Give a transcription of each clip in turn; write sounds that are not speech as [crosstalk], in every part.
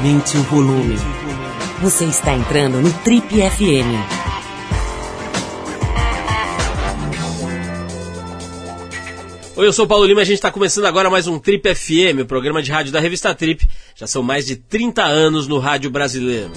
Aumente o volume. Você está entrando no Trip FM. Oi, eu sou o Paulo Lima e a gente está começando agora mais um Trip FM, o programa de rádio da revista Trip. Já são mais de 30 anos no rádio brasileiro.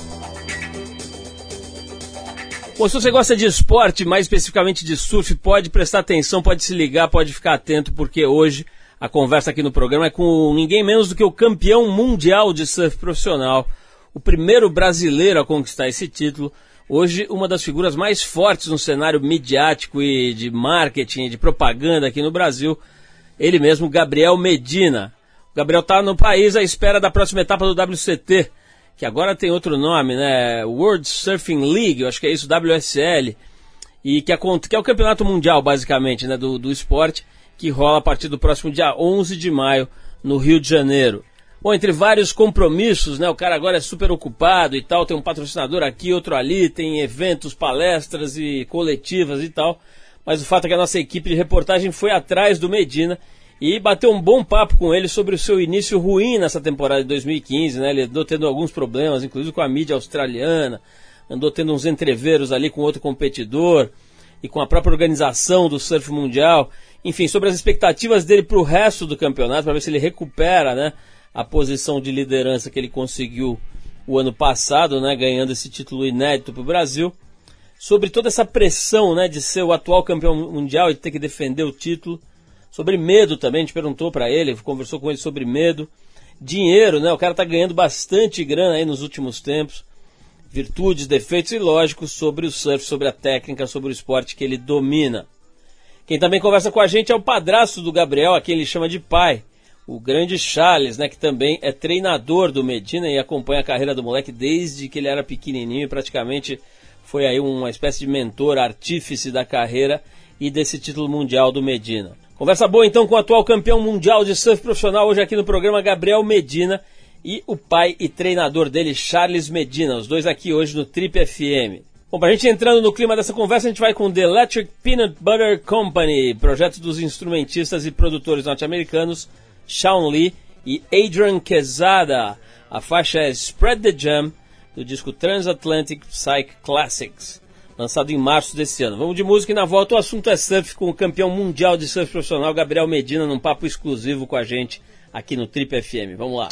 Bom, se você gosta de esporte, mais especificamente de surf, pode prestar atenção, pode se ligar, pode ficar atento, porque hoje a conversa aqui no programa é com ninguém menos do que o campeão mundial de surf profissional, o primeiro brasileiro a conquistar esse título. Hoje, uma das figuras mais fortes no cenário midiático e de marketing, de propaganda aqui no Brasil, ele mesmo, Gabriel Medina. O Gabriel está no país à espera da próxima etapa do WCT, que agora tem outro nome, né? World Surfing League, eu acho que é isso, WSL, e que é, que é o campeonato mundial, basicamente, né, do, do esporte que rola a partir do próximo dia 11 de maio no Rio de Janeiro. Bom, entre vários compromissos, né? O cara agora é super ocupado e tal, tem um patrocinador aqui, outro ali, tem eventos, palestras e coletivas e tal. Mas o fato é que a nossa equipe de reportagem foi atrás do Medina e bateu um bom papo com ele sobre o seu início ruim nessa temporada de 2015, né? Ele andou tendo alguns problemas, inclusive com a mídia australiana, andou tendo uns entreveros ali com outro competidor e com a própria organização do surf mundial enfim, sobre as expectativas dele para o resto do campeonato, para ver se ele recupera né, a posição de liderança que ele conseguiu o ano passado, né, ganhando esse título inédito para o Brasil. Sobre toda essa pressão né, de ser o atual campeão mundial e ter que defender o título. Sobre medo também, a gente perguntou para ele, conversou com ele sobre medo. Dinheiro, né? O cara está ganhando bastante grana aí nos últimos tempos. Virtudes, defeitos e lógicos sobre o surf, sobre a técnica, sobre o esporte que ele domina. Quem também conversa com a gente é o padrasto do Gabriel, a quem ele chama de pai, o grande Charles, né, que também é treinador do Medina e acompanha a carreira do moleque desde que ele era pequenininho e praticamente foi aí uma espécie de mentor, artífice da carreira e desse título mundial do Medina. Conversa boa então com o atual campeão mundial de surf profissional hoje aqui no programa Gabriel Medina e o pai e treinador dele, Charles Medina, os dois aqui hoje no Trip FM. Bom, para a gente entrando no clima dessa conversa, a gente vai com The Electric Peanut Butter Company, projeto dos instrumentistas e produtores norte-americanos Sean Lee e Adrian Quezada. A faixa é Spread the Jam, do disco Transatlantic Psych Classics, lançado em março desse ano. Vamos de música e na volta o assunto é surf com o campeão mundial de surf profissional Gabriel Medina num papo exclusivo com a gente aqui no Trip FM. Vamos lá.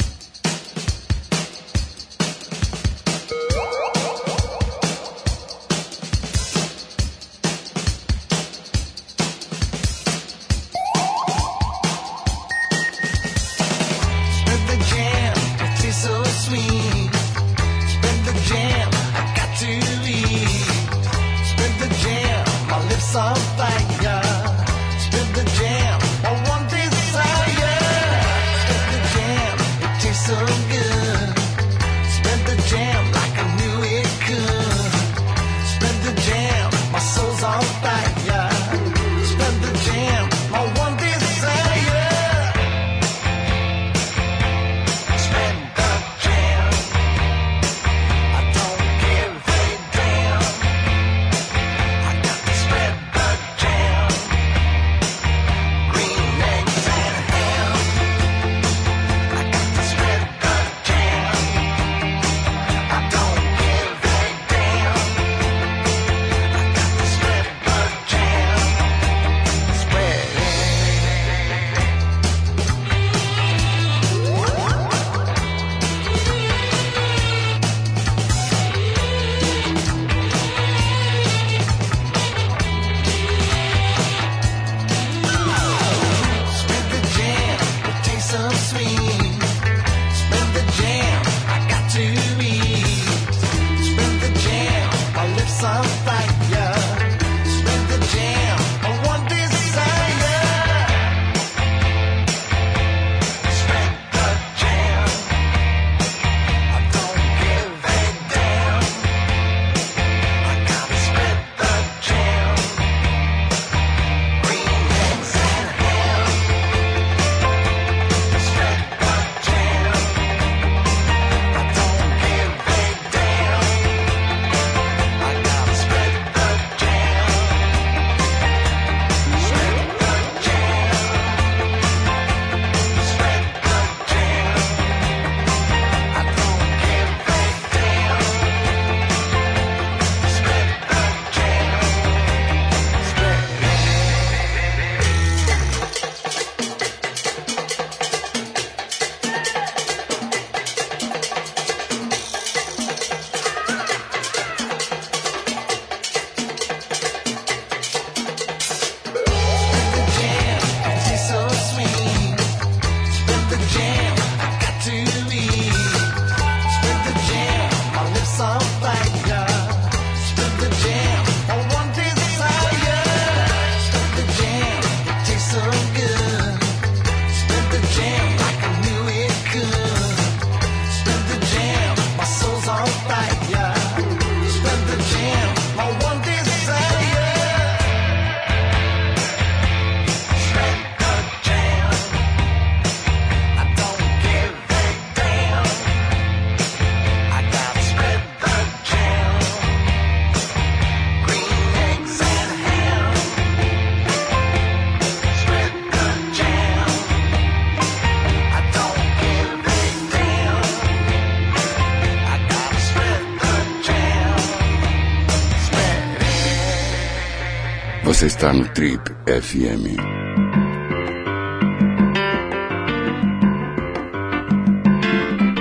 Você está no Trip FM.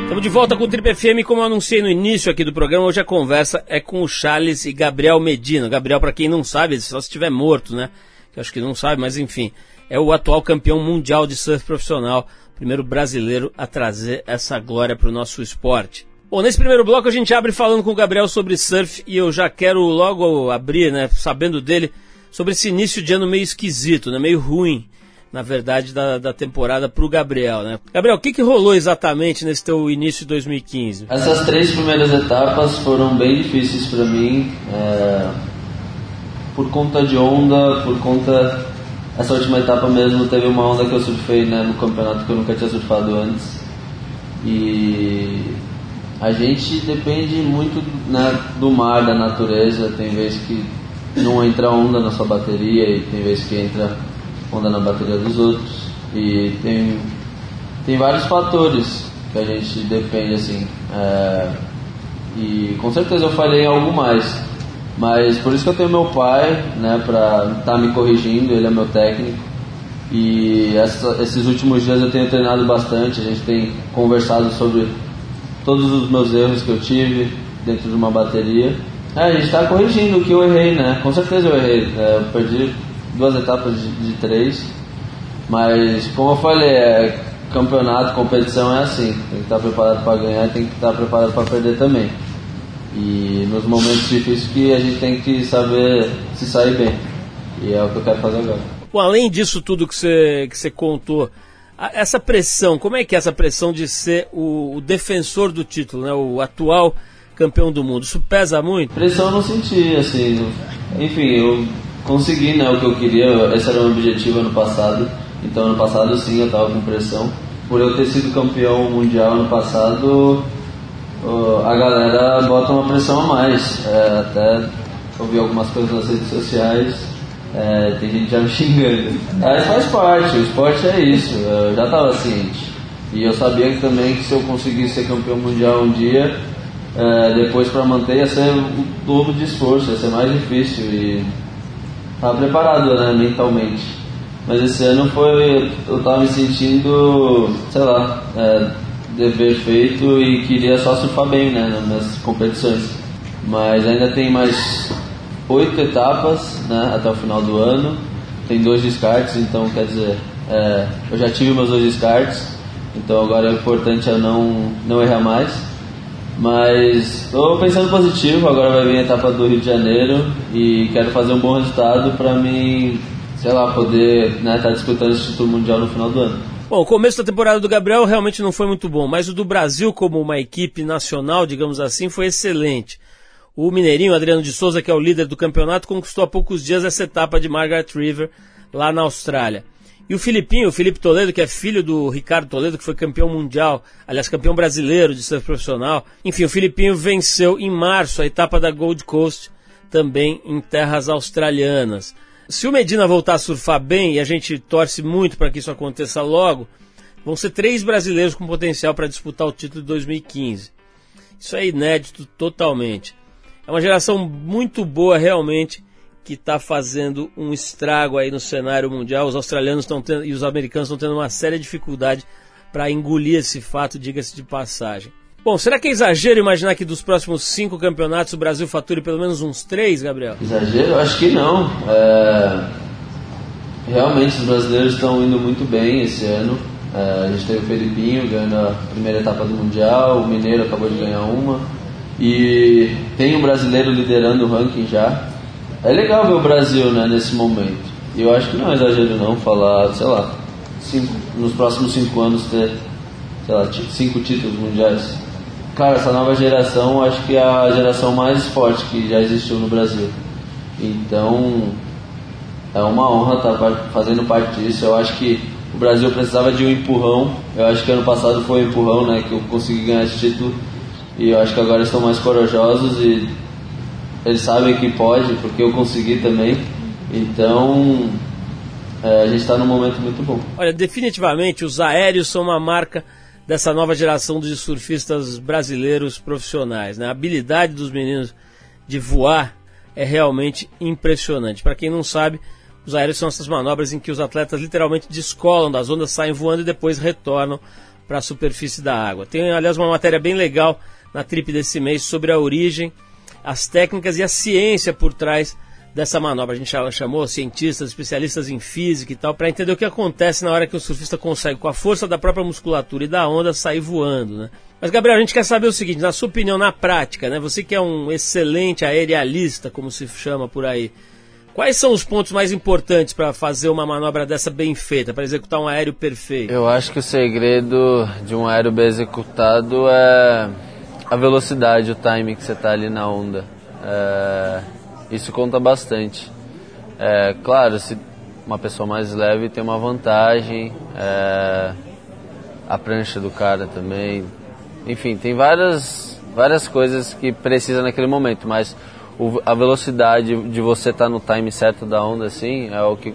Estamos de volta com o Trip FM, como eu anunciei no início aqui do programa, hoje a conversa é com o Charles e Gabriel Medina. Gabriel, para quem não sabe, só se estiver morto, né? Que acho que não sabe, mas enfim, é o atual campeão mundial de surf profissional, primeiro brasileiro a trazer essa glória para o nosso esporte. Bom, nesse primeiro bloco a gente abre falando com o Gabriel sobre surf e eu já quero logo abrir, né, sabendo dele, sobre esse início de ano meio esquisito, né, meio ruim, na verdade, da, da temporada para o Gabriel, né? Gabriel, o que, que rolou exatamente nesse teu início de 2015? Essas três primeiras etapas foram bem difíceis para mim, é, por conta de onda, por conta essa última etapa mesmo teve uma onda que eu surfei né, no campeonato que eu nunca tinha surfado antes e a gente depende muito né, do mar, da natureza. Tem vezes que não entra onda na sua bateria e tem vezes que entra onda na bateria dos outros. E tem, tem vários fatores que a gente depende assim. É, e com certeza eu falhei em algo mais. Mas por isso que eu tenho meu pai, né, pra estar tá me corrigindo, ele é meu técnico. E essa, esses últimos dias eu tenho treinado bastante, a gente tem conversado sobre todos os meus erros que eu tive dentro de uma bateria. É, a gente está corrigindo o que eu errei, né? Com certeza eu errei. É, eu perdi duas etapas de, de, três, mas como eu falei, é, campeonato, competição é assim. Tem que estar preparado para ganhar e tem que estar preparado para perder também. E nos momentos difíceis que a gente tem que saber se sair bem. E é o que eu quero fazer agora. Bom, além disso tudo que você, que você contou, essa pressão, como é que é essa pressão de ser o, o, defensor do título, né, o atual campeão do mundo? Isso pesa muito? Pressão eu não senti, assim. Enfim, eu consegui né, o que eu queria, esse era o meu objetivo ano passado. Então, ano passado sim, eu estava com pressão. Por eu ter sido campeão mundial ano passado, a galera bota uma pressão a mais. É, até ouvi algumas coisas nas redes sociais é, tem gente já me [laughs] xingando. Mas faz parte, o esporte é isso. Eu já estava ciente. E eu sabia também que se eu conseguisse ser campeão mundial um dia, é, depois para manter ia ser o dobro de esforço, ia ser mais difícil. E estava preparado né, mentalmente. Mas esse ano foi. Eu estava me sentindo, sei lá, é, dever feito e queria só surfar bem né, nas competições. Mas ainda tem mais oito etapas né, até o final do ano. Tem dois descartes, então quer dizer, é, eu já tive meus dois descartes, então agora o importante é não, não errar mais. Mas estou pensando positivo, agora vai vir a etapa do Rio de Janeiro e quero fazer um bom resultado para mim, sei lá, poder estar né, tá disputando esse título mundial no final do ano. Bom, o começo da temporada do Gabriel realmente não foi muito bom, mas o do Brasil como uma equipe nacional, digamos assim, foi excelente. O mineirinho Adriano de Souza, que é o líder do campeonato, conquistou há poucos dias essa etapa de Margaret River lá na Austrália. E o Filipinho, o Felipe Toledo, que é filho do Ricardo Toledo, que foi campeão mundial, aliás, campeão brasileiro de surf profissional. Enfim, o Filipinho venceu em março a etapa da Gold Coast, também em terras australianas. Se o Medina voltar a surfar bem, e a gente torce muito para que isso aconteça logo, vão ser três brasileiros com potencial para disputar o título de 2015. Isso é inédito totalmente. É uma geração muito boa realmente que está fazendo um estrago aí no cenário mundial. Os australianos estão e os americanos estão tendo uma séria dificuldade para engolir esse fato, diga-se de passagem. Bom, será que é exagero imaginar que dos próximos cinco campeonatos o Brasil fature pelo menos uns três, Gabriel? Exagero? Acho que não. É... Realmente os brasileiros estão indo muito bem esse ano. É, a gente teve o Felipinho ganhando a primeira etapa do Mundial, o Mineiro acabou de ganhar uma. E tem um brasileiro liderando o ranking já. É legal ver o Brasil né, nesse momento. E eu acho que não é exagero não falar, sei lá, cinco, nos próximos cinco anos ter, sei lá, cinco títulos mundiais. Cara, essa nova geração acho que é a geração mais forte que já existiu no Brasil. Então é uma honra estar fazendo parte disso. Eu acho que o Brasil precisava de um empurrão. Eu acho que ano passado foi um empurrão, né? Que eu consegui ganhar esse título e eu acho que agora estão mais corajosos e eles sabem que pode, porque eu consegui também. Então, é, a gente está num momento muito bom. Olha, definitivamente os aéreos são uma marca dessa nova geração de surfistas brasileiros profissionais. Né? A habilidade dos meninos de voar é realmente impressionante. Para quem não sabe, os aéreos são essas manobras em que os atletas literalmente descolam das ondas, saem voando e depois retornam para a superfície da água. Tem, aliás, uma matéria bem legal na trip desse mês sobre a origem, as técnicas e a ciência por trás dessa manobra. A gente chamou cientistas, especialistas em física e tal, para entender o que acontece na hora que o surfista consegue, com a força da própria musculatura e da onda, sair voando. Né? Mas, Gabriel, a gente quer saber o seguinte, na sua opinião, na prática, né? você que é um excelente aerialista, como se chama por aí, Quais são os pontos mais importantes para fazer uma manobra dessa bem feita, para executar um aéreo perfeito? Eu acho que o segredo de um aéreo bem executado é a velocidade, o time que você está ali na onda. É, isso conta bastante. É, claro, se uma pessoa mais leve tem uma vantagem, é, a prancha do cara também. Enfim, tem várias, várias coisas que precisa naquele momento, mas o, a velocidade de você estar tá no time certo da onda, assim, é o, que,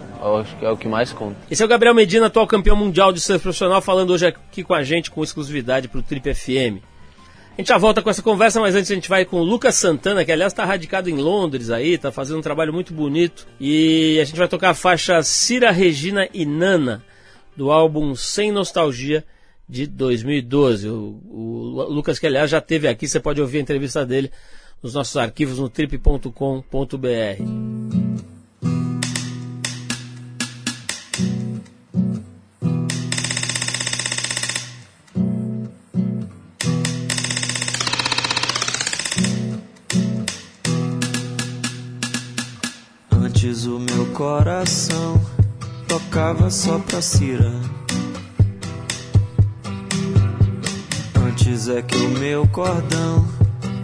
é o que mais conta. Esse é o Gabriel Medina, atual campeão mundial de surf profissional, falando hoje aqui com a gente com exclusividade para o Trip FM. A gente já volta com essa conversa, mas antes a gente vai com o Lucas Santana, que aliás está radicado em Londres aí, está fazendo um trabalho muito bonito. E a gente vai tocar a faixa Cira Regina e Nana, do álbum Sem Nostalgia, de 2012. O, o Lucas, que aliás já teve aqui, você pode ouvir a entrevista dele nos nossos arquivos no trip.com.br. coração tocava só pra Cira. Antes é que o meu cordão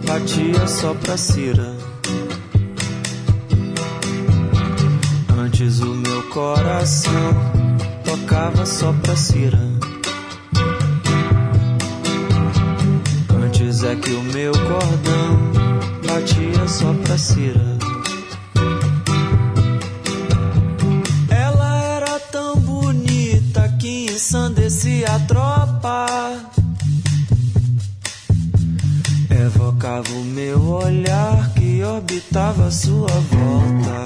batia só pra Cira. Antes o meu coração tocava só pra Cira. Antes é que o meu cordão batia só pra Cira. Ensandecia a tropa. Evocava o meu olhar que orbitava sua volta.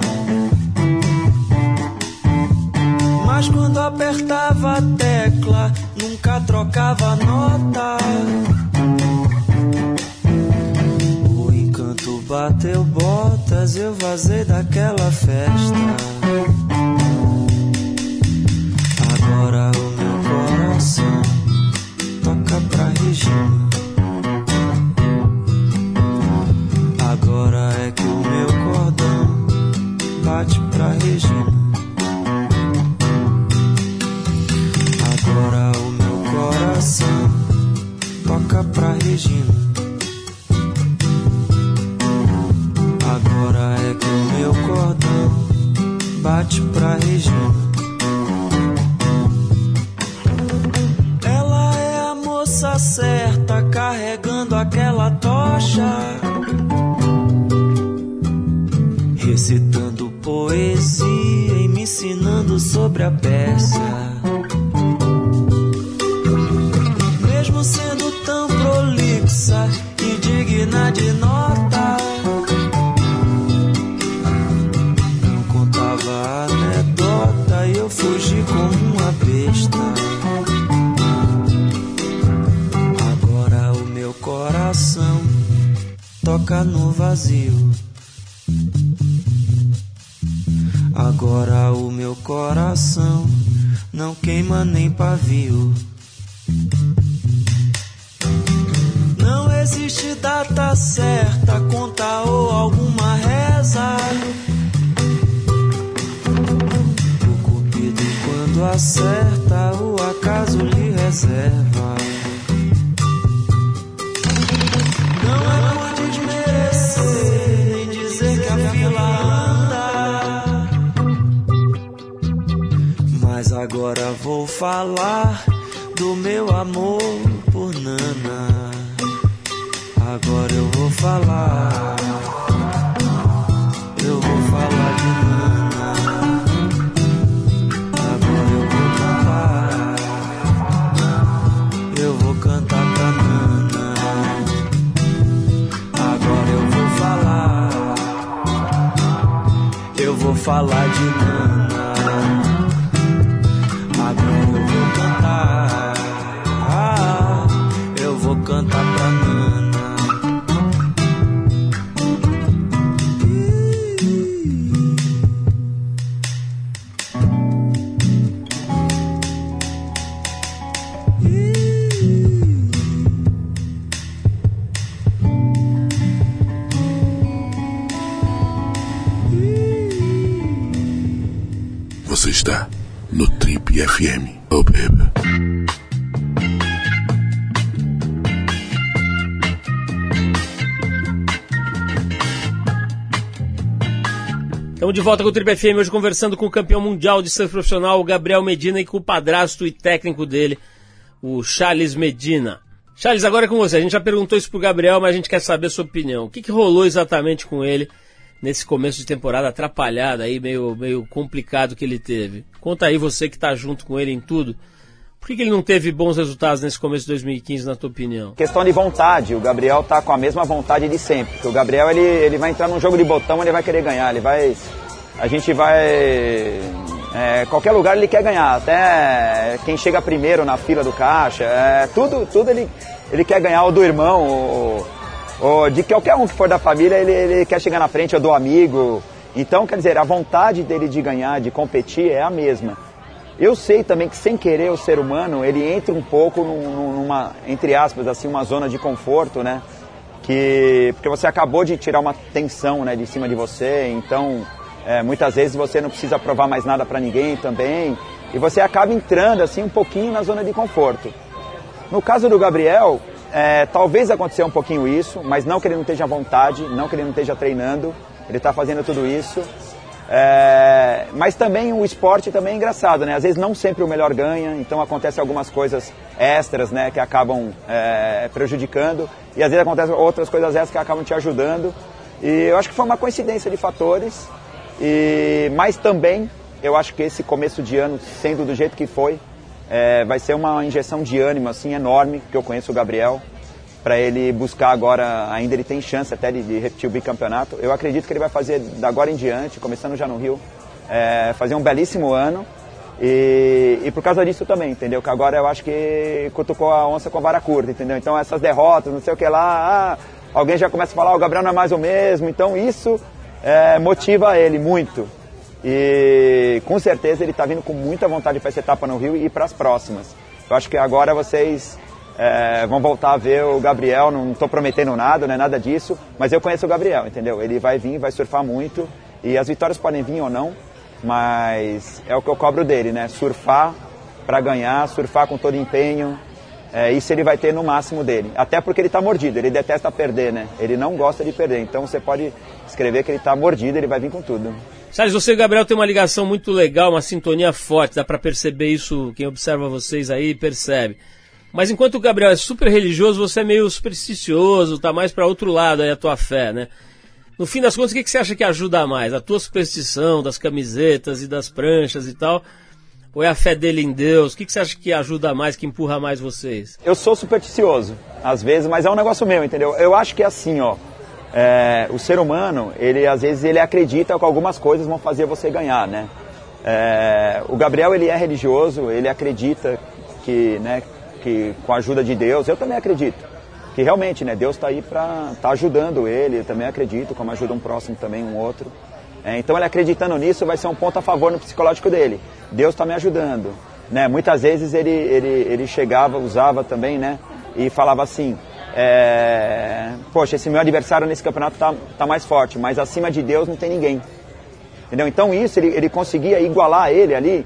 Mas quando apertava a tecla, nunca trocava nota. O encanto bateu botas, eu vazei daquela festa. Agora o meu tocha recitando poesia e me ensinando sobre a peça. Agora o meu coração não queima nem pavio. Não existe data certa, conta ou alguma reza. O cupido, quando acerta, o acaso lhe reserva. Falar do meu amor por Nana. Agora eu vou falar. Eu vou falar de Nana. Agora eu vou cantar. Eu vou cantar pra Nana. Agora eu vou falar. vou falar de Nana. Você está no Trip FM. Oh, baby. Estamos de volta com o Triple FM, hoje conversando com o campeão mundial de surf profissional, Gabriel Medina, e com o padrasto e técnico dele, o Charles Medina. Charles, agora é com você. A gente já perguntou isso pro Gabriel, mas a gente quer saber a sua opinião. O que, que rolou exatamente com ele nesse começo de temporada atrapalhado aí, meio, meio complicado que ele teve? Conta aí você que está junto com ele em tudo. Por que, que ele não teve bons resultados nesse começo de 2015, na tua opinião? Questão de vontade, o Gabriel tá com a mesma vontade de sempre. Porque o Gabriel ele, ele vai entrar num jogo de botão, ele vai querer ganhar, ele vai. A gente vai. É, qualquer lugar ele quer ganhar, até quem chega primeiro na fila do caixa, é, tudo, tudo ele, ele quer ganhar, ou do irmão, ou de qualquer um que for da família, ele, ele quer chegar na frente, ou do amigo. Então, quer dizer, a vontade dele de ganhar, de competir é a mesma. Eu sei também que sem querer o ser humano, ele entra um pouco num- numa, entre aspas, assim, uma zona de conforto, né? Que, porque você acabou de tirar uma tensão né, de cima de você, então é, muitas vezes você não precisa provar mais nada para ninguém também, e você acaba entrando assim um pouquinho na zona de conforto. No caso do Gabriel, é, talvez aconteceu um pouquinho isso, mas não que ele não esteja à vontade, não que ele não esteja treinando, ele está fazendo tudo isso. É, mas também o esporte também é engraçado, né? Às vezes não sempre o melhor ganha, então acontecem algumas coisas extras, né, que acabam é, prejudicando, e às vezes acontecem outras coisas extras que acabam te ajudando. E eu acho que foi uma coincidência de fatores, e, mas também eu acho que esse começo de ano, sendo do jeito que foi, é, vai ser uma injeção de ânimo assim enorme, que eu conheço o Gabriel, para ele buscar agora, ainda ele tem chance até de, de repetir o bicampeonato. Eu acredito que ele vai fazer da agora em diante, começando já no Rio, é, fazer um belíssimo ano. E, e por causa disso também, entendeu? Que agora eu acho que cutucou a onça com a vara curta, entendeu? Então essas derrotas, não sei o que lá, ah, alguém já começa a falar, "Ah, o Gabriel não é mais o mesmo, então isso é, motiva ele muito. E com certeza ele está vindo com muita vontade para essa etapa no Rio e para as próximas. Eu acho que agora vocês é, vão voltar a ver o Gabriel, não estou prometendo nada, não é nada disso, mas eu conheço o Gabriel, entendeu? Ele vai vir, vai surfar muito e as vitórias podem vir ou não, mas é o que eu cobro dele, né? Surfar para ganhar, surfar com todo empenho, é, isso ele vai ter no máximo dele. Até porque ele está mordido, ele detesta perder, né? Ele não gosta de perder, então você pode escrever que ele está mordido, ele vai vir com tudo. Charles, você e o Gabriel tem uma ligação muito legal, uma sintonia forte, dá pra perceber isso, quem observa vocês aí percebe. Mas enquanto o Gabriel é super religioso, você é meio supersticioso, tá mais pra outro lado aí a tua fé, né? No fim das contas, o que, que você acha que ajuda mais? A tua superstição das camisetas e das pranchas e tal? Ou é a fé dele em Deus? O que, que você acha que ajuda mais, que empurra mais vocês? Eu sou supersticioso, às vezes, mas é um negócio meu, entendeu? Eu acho que é assim, ó. É, o ser humano, ele às vezes ele acredita que algumas coisas vão fazer você ganhar, né? É, o Gabriel ele é religioso, ele acredita que, né, que com a ajuda de Deus, eu também acredito que realmente, né, Deus está aí para tá ajudando ele, eu também acredito, como ajuda um próximo também um outro. É, então ele acreditando nisso vai ser um ponto a favor no psicológico dele. Deus está me ajudando, né? Muitas vezes ele, ele, ele chegava, usava também, né? E falava assim, é, poxa, esse meu adversário nesse campeonato tá, tá mais forte, mas acima de Deus não tem ninguém. Entendeu? Então isso ele, ele conseguia igualar ele ali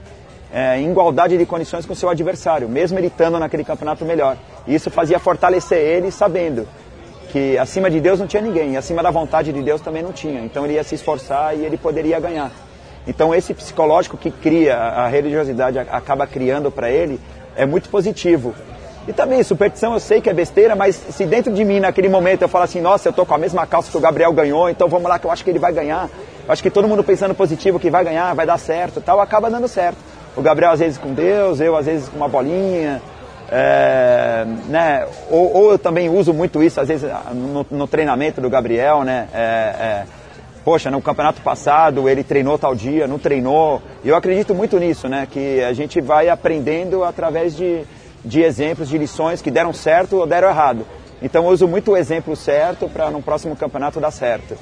é, em igualdade de condições com seu adversário, mesmo ele estando naquele campeonato melhor. E isso fazia fortalecer ele sabendo que acima de Deus não tinha ninguém, e acima da vontade de Deus também não tinha. Então ele ia se esforçar e ele poderia ganhar. Então esse psicológico que cria, a religiosidade acaba criando para ele, é muito positivo. E também, superstição eu sei que é besteira, mas se dentro de mim, naquele momento, eu falo assim, nossa, eu tô com a mesma calça que o Gabriel ganhou, então vamos lá que eu acho que ele vai ganhar. Eu acho que todo mundo pensando positivo que vai ganhar, vai dar certo tal, acaba dando certo. O Gabriel às vezes com Deus, eu às vezes com uma bolinha, é, né? Ou, ou, eu também uso muito isso, às vezes, no, no treinamento do Gabriel, né? É, é, poxa, no campeonato passado ele treinou tal dia, não treinou. Eu acredito muito nisso, né? Que a gente vai aprendendo através de, de exemplos, de lições que deram certo ou deram errado. Então eu uso muito o exemplo certo para no próximo campeonato dar certo.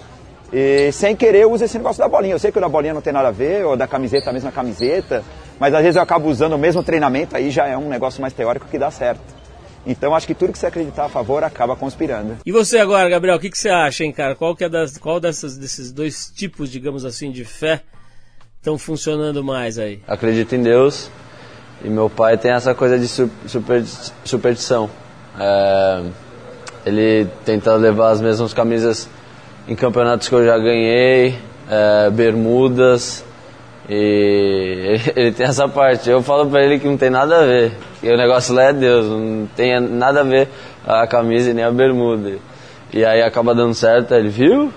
E sem querer eu uso esse negócio da bolinha. Eu sei que o da bolinha não tem nada a ver, ou da camiseta a mesma camiseta, mas às vezes eu acabo usando o mesmo treinamento, aí já é um negócio mais teórico que dá certo. Então acho que tudo que você acreditar a favor acaba conspirando. E você agora, Gabriel, o que, que você acha, hein, cara? Qual que é das, qual dessas, desses dois tipos, digamos assim, de fé estão funcionando mais aí? Acredito em Deus e meu pai tem essa coisa de super, superstição. É, ele tenta levar as mesmas camisas em campeonatos que eu já ganhei, é, bermudas, e [laughs] ele tem essa parte. Eu falo pra ele que não tem nada a ver. Que o negócio lá é Deus, não tem nada a ver a camisa e nem a bermuda. E aí acaba dando certo, ele viu?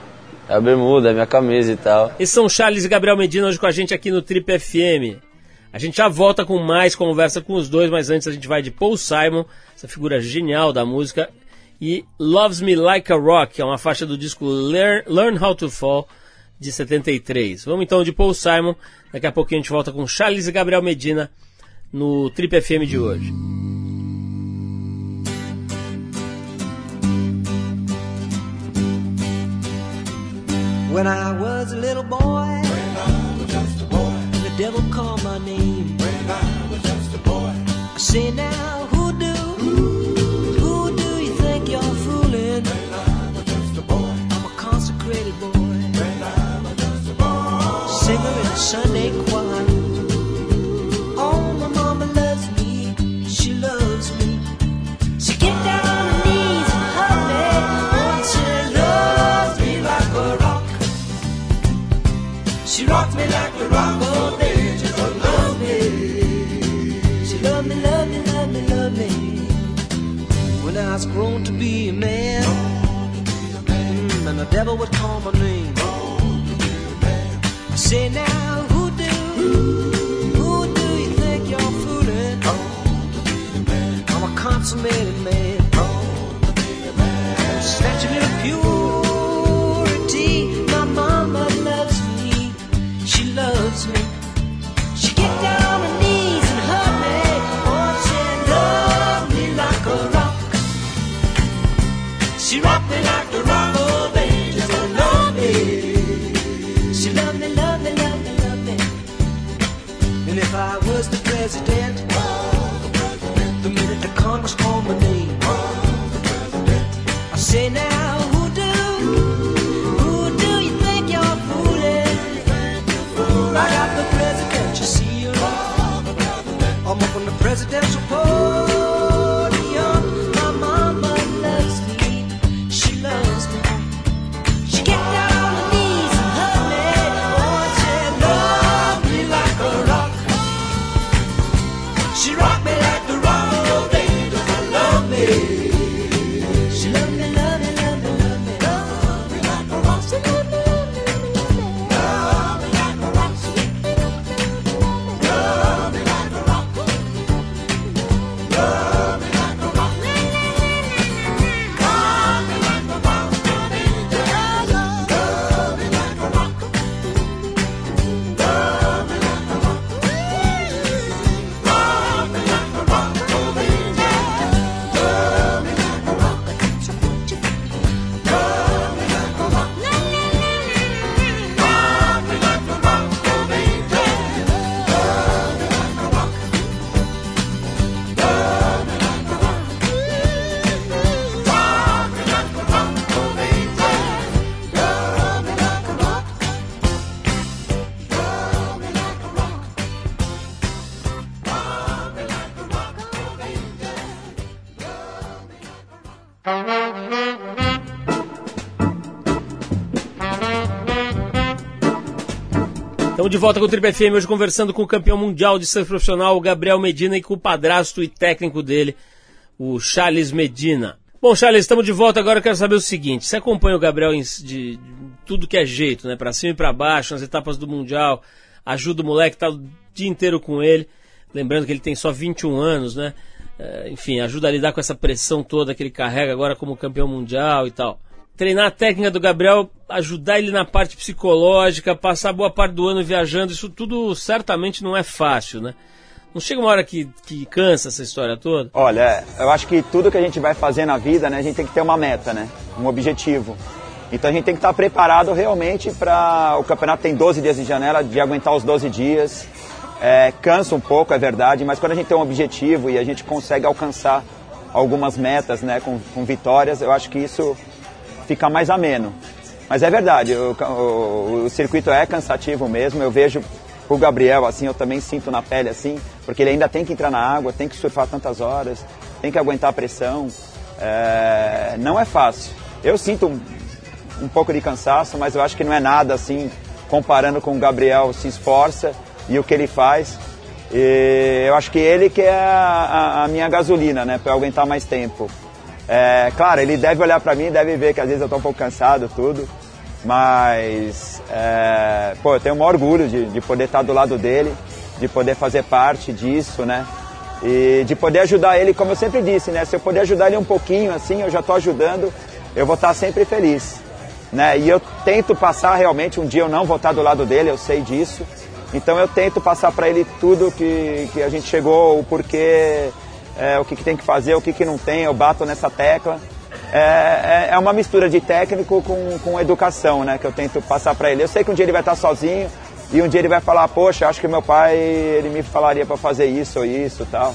É a bermuda, é minha camisa e tal. E são Charles e Gabriel Medina hoje com a gente aqui no Trip FM. A gente já volta com mais conversa com os dois, mas antes a gente vai de Paul Simon, essa figura genial da música, e Loves Me Like a Rock, que é uma faixa do disco Learn, Learn How to Fall, de 73. Vamos então de Paul Simon, daqui a pouquinho a gente volta com Charles e Gabriel Medina no Trip FM de hoje. When I was a little boy, devil called my name when I was just a boy. I say now, who do? Ooh. Who do you think you're fooling? When I was just a boy. I'm a consecrated boy. When I was just a boy. Singer in a Sunday choir. Say now. Estamos de volta com o Triple FM, hoje conversando com o campeão mundial de surf profissional, Gabriel Medina, e com o padrasto e técnico dele, o Charles Medina. Bom, Charles, estamos de volta agora. Eu quero saber o seguinte: você acompanha o Gabriel de, de tudo que é jeito, né? Pra cima e pra baixo, nas etapas do Mundial, ajuda o moleque, tá o dia inteiro com ele. Lembrando que ele tem só 21 anos, né? É, enfim, ajuda a lidar com essa pressão toda que ele carrega agora como campeão mundial e tal. Treinar a técnica do Gabriel, ajudar ele na parte psicológica, passar boa parte do ano viajando, isso tudo certamente não é fácil, né? Não chega uma hora que, que cansa essa história toda? Olha, eu acho que tudo que a gente vai fazer na vida, né, a gente tem que ter uma meta, né? Um objetivo. Então a gente tem que estar preparado realmente para. O campeonato tem 12 dias de janela, de aguentar os 12 dias. É, cansa um pouco, é verdade, mas quando a gente tem um objetivo e a gente consegue alcançar algumas metas né, com, com vitórias, eu acho que isso fica mais ameno. Mas é verdade, o, o, o circuito é cansativo mesmo, eu vejo o Gabriel, assim, eu também sinto na pele, assim, porque ele ainda tem que entrar na água, tem que surfar tantas horas, tem que aguentar a pressão. É, não é fácil. Eu sinto um, um, pouco de cansaço, mas eu acho que não é nada, assim, comparando com o Gabriel se esforça e o que ele faz. E eu acho que ele que é a, a minha gasolina, né, para aguentar mais tempo. É, claro, ele deve olhar para mim, deve ver que às vezes eu estou um pouco cansado, tudo. Mas, é, pô, eu tenho um orgulho de, de poder estar do lado dele, de poder fazer parte disso, né? E de poder ajudar ele, como eu sempre disse, né? Se eu puder ajudar ele um pouquinho, assim, eu já estou ajudando, eu vou estar sempre feliz. Né? E eu tento passar realmente, um dia eu não vou estar do lado dele, eu sei disso. Então eu tento passar para ele tudo que, que a gente chegou, o porquê, é, o que, que tem que fazer, o que, que não tem, eu bato nessa tecla é, é, é uma mistura de técnico com, com educação, né? Que eu tento passar para ele. Eu sei que um dia ele vai estar sozinho e um dia ele vai falar, poxa, acho que meu pai ele me falaria para fazer isso ou isso, tal.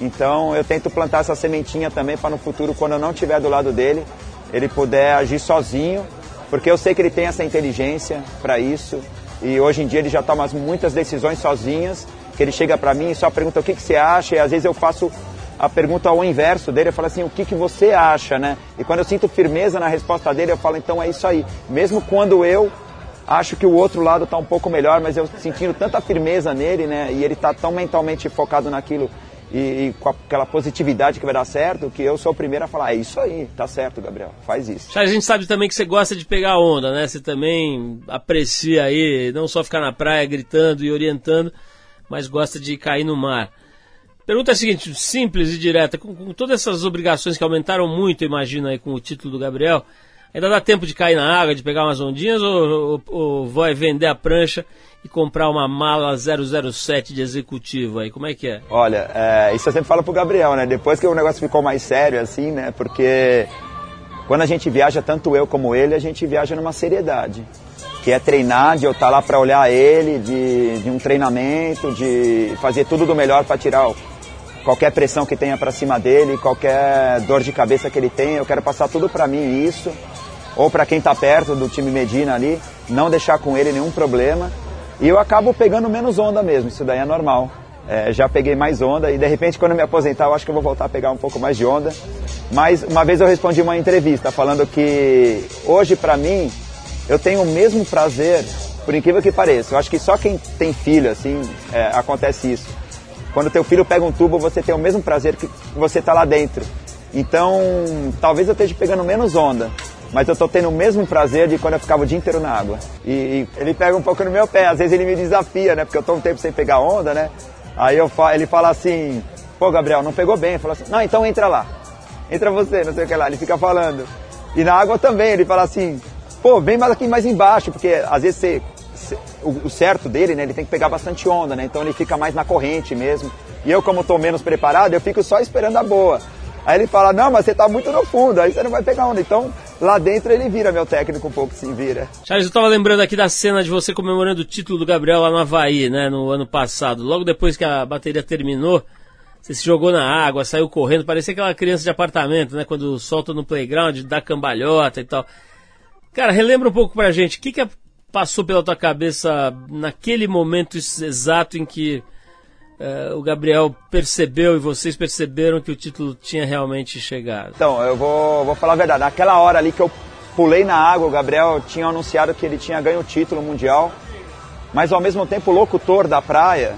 Então eu tento plantar essa sementinha também para no futuro, quando eu não estiver do lado dele, ele puder agir sozinho, porque eu sei que ele tem essa inteligência para isso. E hoje em dia ele já toma muitas decisões sozinhas, que ele chega para mim e só pergunta o que, que você acha, e às vezes eu faço a pergunta ao inverso dele, eu falo assim, o que, que você acha, né? E quando eu sinto firmeza na resposta dele, eu falo, então é isso aí. Mesmo quando eu acho que o outro lado está um pouco melhor, mas eu sentindo tanta firmeza nele, né? E ele está tão mentalmente focado naquilo e, e, com aquela positividade que vai dar certo, que eu sou o primeiro a falar, é isso aí, tá certo, Gabriel, faz isso. A gente sabe também que você gosta de pegar onda, né? Você também aprecia aí, não só ficar na praia gritando e orientando, mas gosta de cair no mar. Pergunta é a seguinte, simples e direta, com, com, todas essas obrigações que aumentaram muito, imagino aí com o título do Gabriel, ainda dá tempo de cair na água, de pegar umas ondinhas ou, ou, ou vai vender a prancha e comprar uma mala 007 de executivo aí, como é que é? Olha, é, isso eu sempre falo pro Gabriel, né, depois que o negócio ficou mais sério assim, né, porque quando a gente viaja, tanto eu como ele, a gente viaja numa seriedade que é treinar, de eu estar lá para olhar ele, de, de um treinamento, de fazer tudo do melhor para tirar qualquer pressão que tenha para cima dele, qualquer dor de cabeça que ele tenha, eu quero passar tudo para mim isso, ou para quem está perto do time Medina ali, não deixar com ele nenhum problema. E eu acabo pegando menos onda mesmo, isso daí é normal. É, já peguei mais onda e de repente quando eu me aposentar eu acho que eu vou voltar a pegar um pouco mais de onda. Mas uma vez eu respondi uma entrevista falando que hoje para mim eu tenho o mesmo prazer, por incrível que pareça. Eu acho que só quem tem filho assim é, acontece isso quando teu filho pega um tubo, você tem o mesmo prazer que você tá lá dentro. Então, talvez eu esteja pegando menos onda, mas eu estou tendo o mesmo prazer de quando eu ficava o dia inteiro na água. E, e, ele pega um pouco no meu pé, às vezes ele me desafia, né? Porque eu estou um tempo sem pegar onda, né? Aí eu ele fala assim, pô Gabriel, não pegou bem. Eu falo assim, não, então entra lá. Entra você, não sei o que lá. Ele fica falando. E na água também, ele fala assim, pô, vem mais aqui mais embaixo, porque às vezes você o, certo dele, né, ele tem que pegar bastante onda, né, então ele fica mais na corrente mesmo. E eu, como estou menos preparado, eu fico só esperando a boa. Aí ele fala, não, mas você está muito no fundo, aí você não vai pegar onda. Então, lá dentro ele vira meu técnico um pouco, sim, vira. Charles, eu estava lembrando aqui da cena de você comemorando o título do Gabriel lá no Havaí, né, no ano passado. Logo depois que a bateria terminou, você se jogou na água, saiu correndo, parecia aquela criança de apartamento, né, quando solta no playground, dá cambalhota e tal. Cara, relembra um pouco pra gente, o que, que passou pela tua cabeça naquele momento exato em que uh, o Gabriel percebeu e vocês perceberam que o título tinha realmente chegado? Então, eu vou, vou falar a verdade. Naquela hora ali que eu pulei na água, o Gabriel tinha anunciado que ele tinha ganho o título mundial, mas ao mesmo tempo o locutor da praia,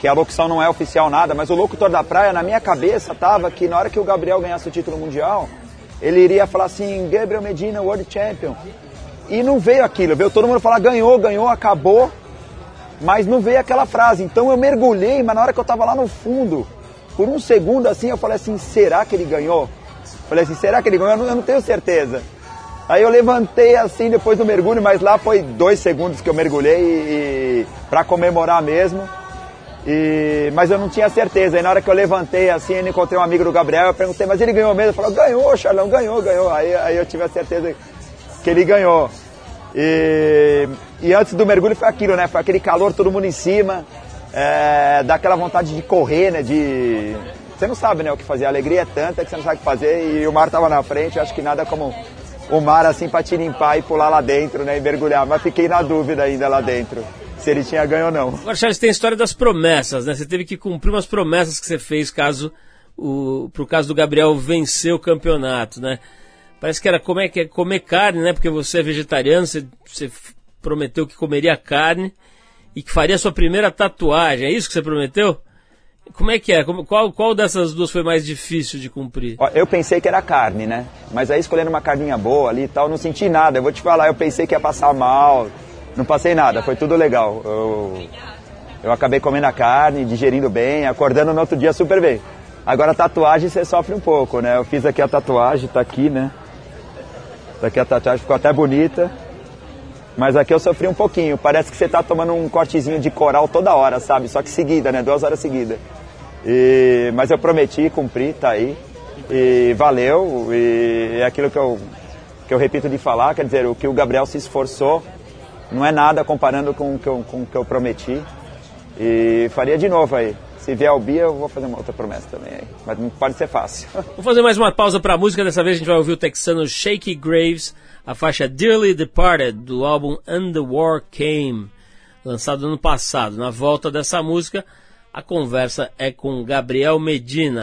que a locução não é oficial nada, mas o locutor da praia, na minha cabeça, estava que na hora que o Gabriel ganhasse o título mundial, ele iria falar assim, Gabriel Medina, World Champion. E não veio aquilo, veio todo mundo falar ganhou, ganhou, acabou, mas não veio aquela frase. Então eu mergulhei, mas na hora que eu estava lá no fundo, por um segundo assim, eu falei assim, será que ele ganhou? Falei assim, será que ele ganhou? Eu não, eu não tenho certeza. Aí eu levantei assim depois do mergulho, mas lá foi dois segundos que eu mergulhei e, para comemorar mesmo. E, mas eu não tinha certeza. Aí na hora que eu levantei assim, eu encontrei um amigo do Gabriel, eu perguntei, mas ele ganhou mesmo? Ele falou, ganhou, Charlão, ganhou, ganhou. Aí, aí eu tive a certeza que ele ganhou. E, e antes do mergulho foi aquilo, né? Foi aquele calor, todo mundo em cima, é, dá aquela vontade de correr, né? De. Você não sabe né, o que fazer, a alegria é tanta que você não sabe o que fazer e o mar estava na frente, acho que nada como o mar assim para te limpar e pular lá dentro, né? E mergulhar. Mas fiquei na dúvida ainda lá dentro. Se ele tinha ganho ou não. Agora, Charles, tem a história das promessas, né? Você teve que cumprir umas promessas que você fez caso o, pro caso do Gabriel vencer o campeonato, né? Parece que era comer, que é comer carne, né? Porque você é vegetariano, você, você prometeu que comeria carne e que faria sua primeira tatuagem. É isso que você prometeu? Como é que é? Qual, qual dessas duas foi mais difícil de cumprir? Eu pensei que era carne, né? Mas aí escolhendo uma carninha boa ali e tal, não senti nada. Eu vou te falar, eu pensei que ia passar mal. Não passei nada, foi tudo legal. Eu, eu acabei comendo a carne, digerindo bem, acordando no outro dia super bem. Agora tatuagem você sofre um pouco, né? Eu fiz aqui a tatuagem, tá aqui, né? Tá aqui a tatuagem ficou até bonita. Mas aqui eu sofri um pouquinho. Parece que você tá tomando um cortezinho de coral toda hora, sabe? Só que seguida, né? Duas horas seguidas. E, mas eu prometi, cumpri, tá aí. E valeu. E é aquilo que eu, que eu repito de falar, quer dizer, o que o Gabriel se esforçou não é nada comparando com o que eu, com o que eu prometi. E faria de novo aí. Se vier ao Bia, eu vou fazer uma outra promessa também. Mas não pode ser fácil. [laughs] Vou fazer mais uma pausa para a música. Dessa vez a gente vai ouvir o texano Shaky Graves, a faixa Dearly Departed, do álbum And the War Came, lançado ano passado. Na volta dessa música, a conversa é com Gabriel Medina.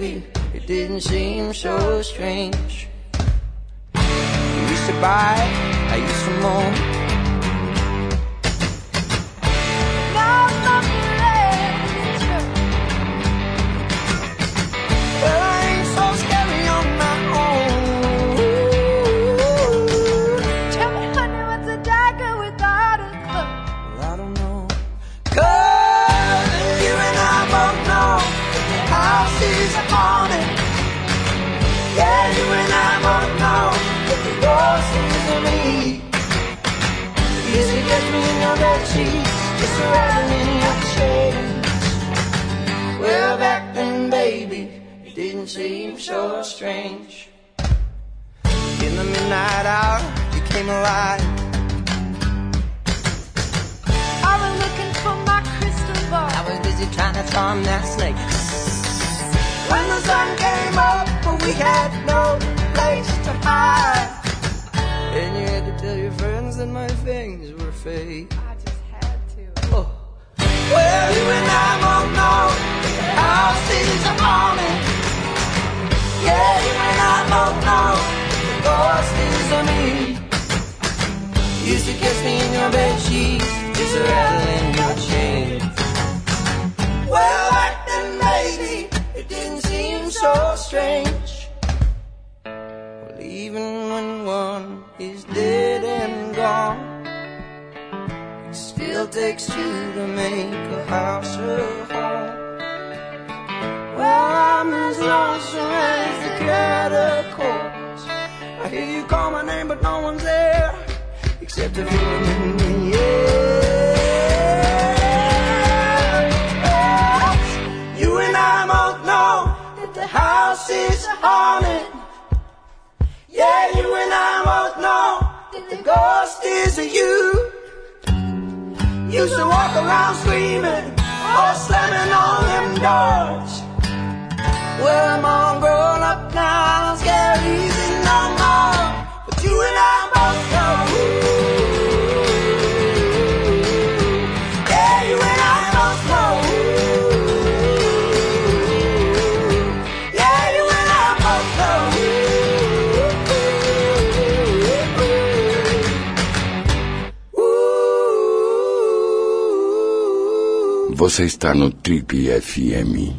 baby, it didn't seem so strange. You used to buy, I used to moan. on their cheeks, just reveling in your change. Well, back then, baby, it didn't seem so strange. In the midnight hour, you came alive. I was looking for my crystal ball. I was busy trying to farm that snake. When the sun came up, we had no place to hide. And you had to tell your friends that my things were cafe. I just had to. Oh. Well, you and I both know our cities are morning. Yeah, you and I both know the ghost is on me. Used to kiss me in your bed sheets, used to rattle in your chains. Well, back then, maybe it didn't seem so strange. takes to make a house a home. Well, I'm as lonesome as the catacombs. I hear you call my name, but no one's there except a feeling in the air. You and I both know that the house is haunted. Yeah, you and I both know that the ghost is you walk around screaming or slamming on them doors. Well, I'm all grown up now, scared easy no more. But you and I both know. Você está no Trip FM.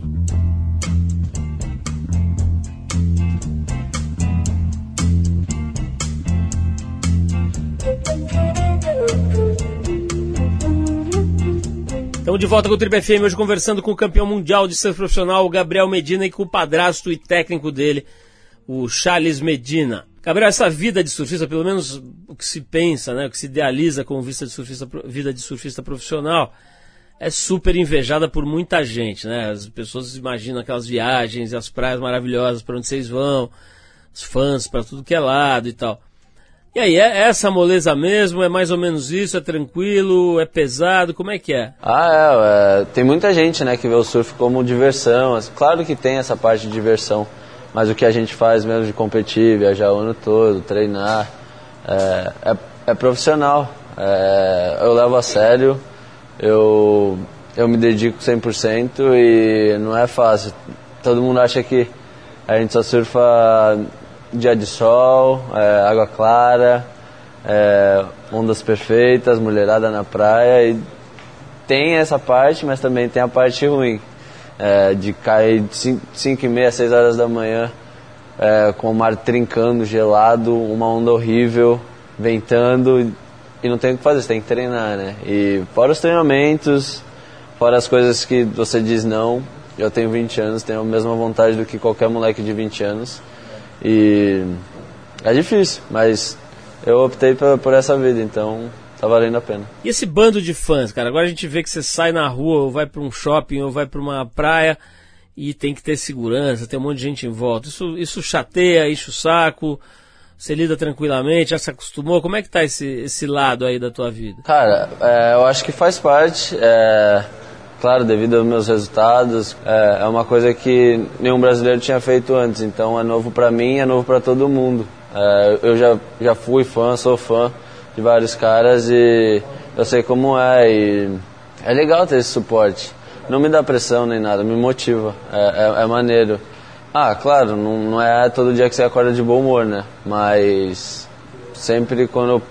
Estamos de volta com o Triple FM, hoje conversando com o campeão mundial de surf profissional, Gabriel Medina, e com o padrasto e técnico dele, o Charles Medina. Gabriel, essa vida de surfista, pelo menos o que se pensa, né, o que se idealiza como vista de surfista, vida de surfista profissional, é super invejada por muita gente, né? As pessoas imaginam aquelas viagens as praias maravilhosas para onde vocês vão, os fãs para tudo que é lado e tal. E aí, é essa moleza mesmo? É mais ou menos isso? É tranquilo? É pesado? Como é que é? Ah, é, é, tem muita gente, né, que vê o surf como diversão. Claro que tem essa parte de diversão, mas o que a gente faz mesmo de competir, viajar o ano todo, treinar, é, é, é profissional. É, eu levo a sério, eu, eu me dedico 100% e não é fácil. Todo mundo acha que a gente só surfa dia de sol, é, água clara, é, ondas perfeitas, mulherada na praia e tem essa parte, mas também tem a parte ruim é, de cair 5 e meia, 6 horas da manhã é, com o mar trincando, gelado, uma onda horrível, ventando e não tem o que fazer, você tem que treinar, né? E fora os treinamentos, fora as coisas que você diz não, eu tenho 20 anos, tenho a mesma vontade do que qualquer moleque de 20 anos. E é difícil, mas eu optei por, por essa vida, então tá valendo a pena. E esse bando de fãs, cara? Agora a gente vê que você sai na rua, ou vai para um shopping, ou vai para uma praia e tem que ter segurança, tem um monte de gente em volta. Isso, isso chateia, enche o saco. Você lida tranquilamente, já se acostumou? Como é que tá esse, esse lado aí da tua vida? Cara, é, eu acho que faz parte. É, claro, devido aos meus resultados, é, é, uma coisa que nenhum brasileiro tinha feito antes, então é novo para mim, é novo para todo mundo. É, eu já, já fui fã, sou fã de vários caras e eu sei como é e é legal ter esse suporte. Não me dá pressão nem nada, me motiva, é, é, é maneiro. Ah, claro, não, não é todo dia que você acorda de bom humor, né? Mas sempre quando eu,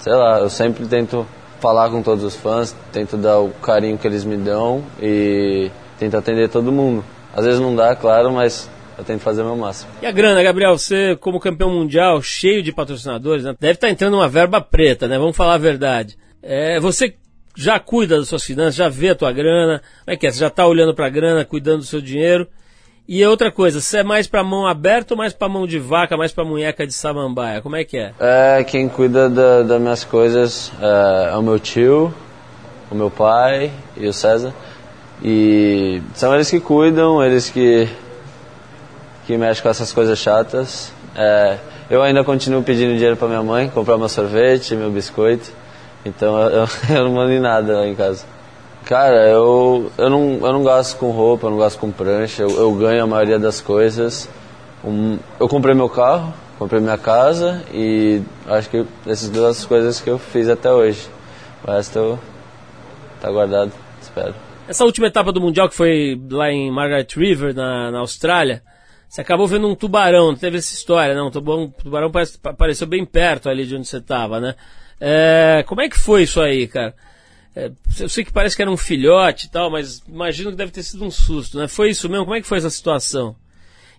sei lá, eu sempre tento falar com todos os fãs, tento dar o carinho que eles me dão e tento atender todo mundo. Às vezes não dá, claro, mas eu tento fazer o meu máximo. E a grana, Gabriel, você como campeão mundial, cheio de patrocinadores, né? deve estar entrando uma verba preta, né? Vamos falar a verdade. É, você já cuida das suas finanças, já vê a tua grana, como é que é? Você já está olhando para a grana, cuidando do seu dinheiro. E outra coisa, você é mais para mão aberta ou mais para mão de vaca, mais para munheca de samambaia? Como é que é? É, quem cuida da, das minhas coisas é, é, o meu tio, o meu pai e o César. E são eles que cuidam, eles que, que mexem com essas coisas chatas. É, eu ainda continuo pedindo dinheiro para minha mãe, comprar meu sorvete, meu biscoito. Então [laughs] eu, eu não mando em nada lá em casa. Cara, eu, eu, não, eu não gasto com roupa, eu não gasto com prancha, eu, eu ganho a maioria das coisas. Um, eu comprei meu carro, comprei minha casa e acho que essas duas coisas que eu fiz até hoje. O resto eu, tá guardado, espero. Essa última etapa do Mundial que foi lá em Margaret River, na, na Austrália, você acabou vendo um tubarão, teve essa história, não? O tubarão, tubarão apareceu bem perto ali de onde você estava, né? É, como é que foi isso aí, cara? É, eu sei que parece que era um filhote e tal, mas imagino que deve ter sido um susto, né? Foi isso mesmo? Como é que foi essa situação?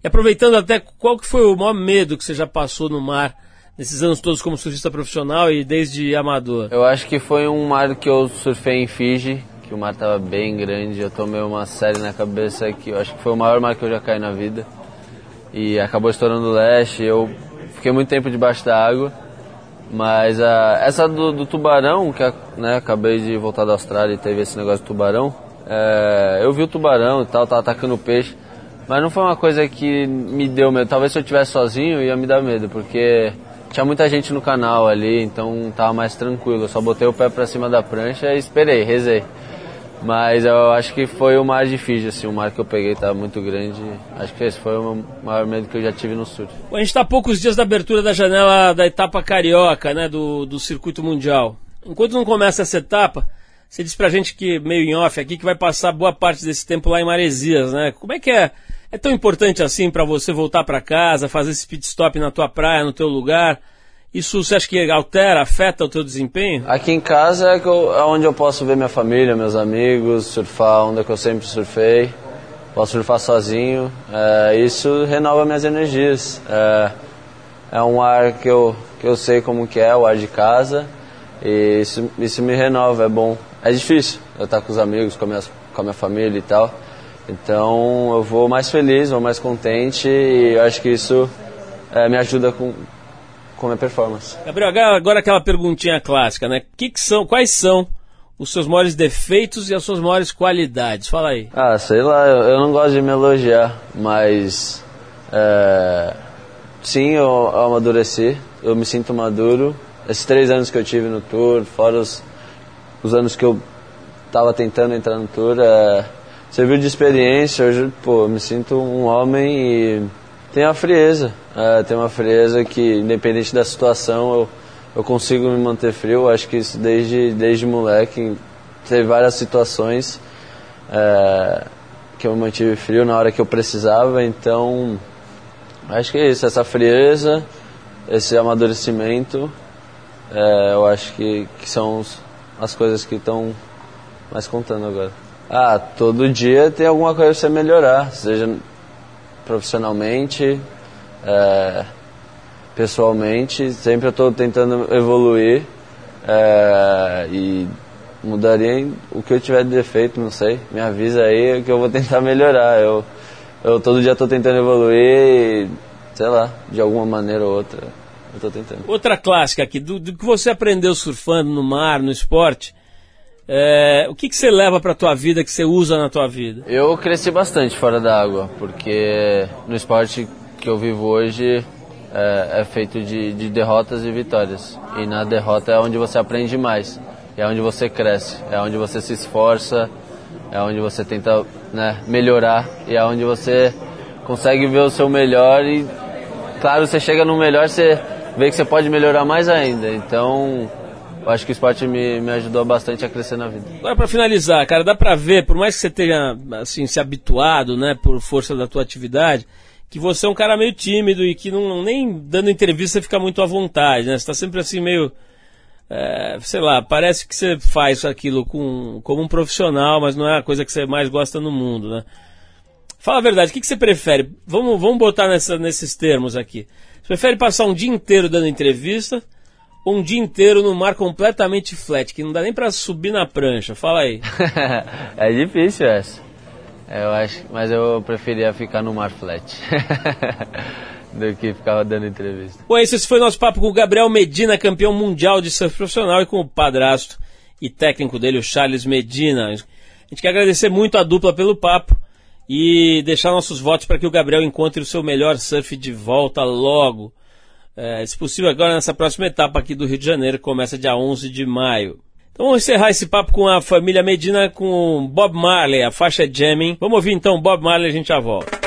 E aproveitando até, qual que foi o maior medo que você já passou no mar nesses anos todos como surfista profissional e desde amador? Eu acho que foi um mar que eu surfei em Fiji, que o mar estava bem grande, eu tomei uma série na cabeça que eu acho que foi o maior mar que eu já caí na vida. E acabou estourando o leste, eu fiquei muito tempo debaixo da água mas uh, essa do, do, tubarão, que né, acabei de voltar da Austrália e teve esse negócio do tubarão, é, eu vi o tubarão e tal, tava atacando o peixe, mas não foi uma coisa que me deu medo. Talvez se eu estivesse sozinho ia me dar medo, porque tinha muita gente no canal ali, então tava mais tranquilo. Eu só botei o pé pra cima da prancha e esperei, rezei. Mas eu acho que foi o mais difícil, assim, o mar que eu peguei estava muito grande. Acho que esse foi o maior medo que eu já tive no surf. Bom, a gente está a poucos dias da abertura da janela da etapa carioca, né, do, do circuito mundial. Enquanto não começa essa etapa, você disse pra gente que, meio em off aqui, que vai passar boa parte desse tempo lá em Maresias, né? Como é que é? É tão importante assim para você voltar para casa, fazer esse pit stop na tua praia, no teu lugar? Isso você acha que altera, afeta o teu desempenho? Aqui em casa é, eu, é onde eu posso ver minha família, meus amigos, surfar onde é que eu sempre surfei. Posso surfar sozinho. É, isso renova minhas energias. É, é um ar que eu, que eu sei como que é, o ar de casa. E isso, isso me renova, é bom. É difícil eu estar com os amigos, com a minha, com a minha família e tal. Então eu vou mais feliz, vou mais contente e eu acho que isso é, me ajuda com, com a minha performance. Gabriel, agora aquela perguntinha clássica, né? Que que são, quais são os seus maiores defeitos e as suas maiores qualidades? Fala aí. Ah, sei lá, eu, não gosto de me elogiar, mas é, sim, eu, eu amadureci, eu me sinto maduro. Esses três anos que eu tive no tour, fora os, os anos que eu estava tentando entrar no tour, é, serviu de experiência. Hoje, pô, eu me sinto um homem e tenho a frieza. É, tenho uma frieza que, independente da situação, eu, eu consigo me manter frio. Acho que isso desde, desde moleque. Teve várias situações é, que eu me mantive frio na hora que eu precisava. Então, acho que é isso. Essa frieza, esse amadurecimento, é, eu acho que, que são os, as coisas que estão mais contando agora. Ah, todo dia tem alguma coisa pra você melhorar, seja profissionalmente, é, pessoalmente, sempre eu estou tentando evoluir é, e mudaria o que eu tiver de defeito, não sei, me avisa aí que eu vou [laughs] tentar melhorar. Eu, eu todo dia estou tentando evoluir e, sei lá, de alguma maneira ou outra, eu estou tentando. Outra clássica aqui, do, do que você aprendeu surfando no mar, no esporte, é, o que, que você leva para a tua vida, que você usa na tua vida? Eu cresci bastante fora da água, porque no esporte que eu vivo hoje é, é feito de, de, derrotas e vitórias. E na derrota é onde você aprende mais, é onde você cresce, é onde você se esforça, é onde você tenta né, melhorar e é onde você consegue ver o seu melhor e, claro, você chega no melhor, você vê que você pode melhorar mais ainda. Então, eu acho que o esporte me, me ajudou bastante a crescer na vida. Agora para finalizar, cara, dá para ver, por mais que você tenha assim se habituado, né, por força da tua atividade, que você é um cara meio tímido e que não nem dando entrevista fica muito à vontade, né? Você tá sempre assim meio é, sei lá, parece que você faz aquilo com, como um profissional, mas não é a coisa que você mais gosta no mundo, né? Fala a verdade, o que, que você prefere? Vamos, vamos botar nessa, nesses termos aqui. Você prefere passar um dia inteiro dando entrevista um dia inteiro no mar completamente flat, que não dá nem para subir na prancha. Fala aí. [laughs] é difícil essa. Eu acho, mas eu preferia ficar no mar flat. [laughs] do que ficar dando entrevista. Bom, esse foi nosso papo com o Gabriel Medina, campeão mundial de surf profissional, e com o padrasto e técnico dele, o Charles Medina. A gente quer agradecer muito a dupla pelo papo e deixar nossos votos para que o Gabriel encontre o seu melhor surf de volta logo. É, se possível, agora nessa próxima etapa aqui do Rio de Janeiro, que começa dia 11 de maio. Então vamos encerrar esse papo com a família Medina com Bob Marley, a faixa Jamming. Vamos ouvir então Bob Marley a gente já volta.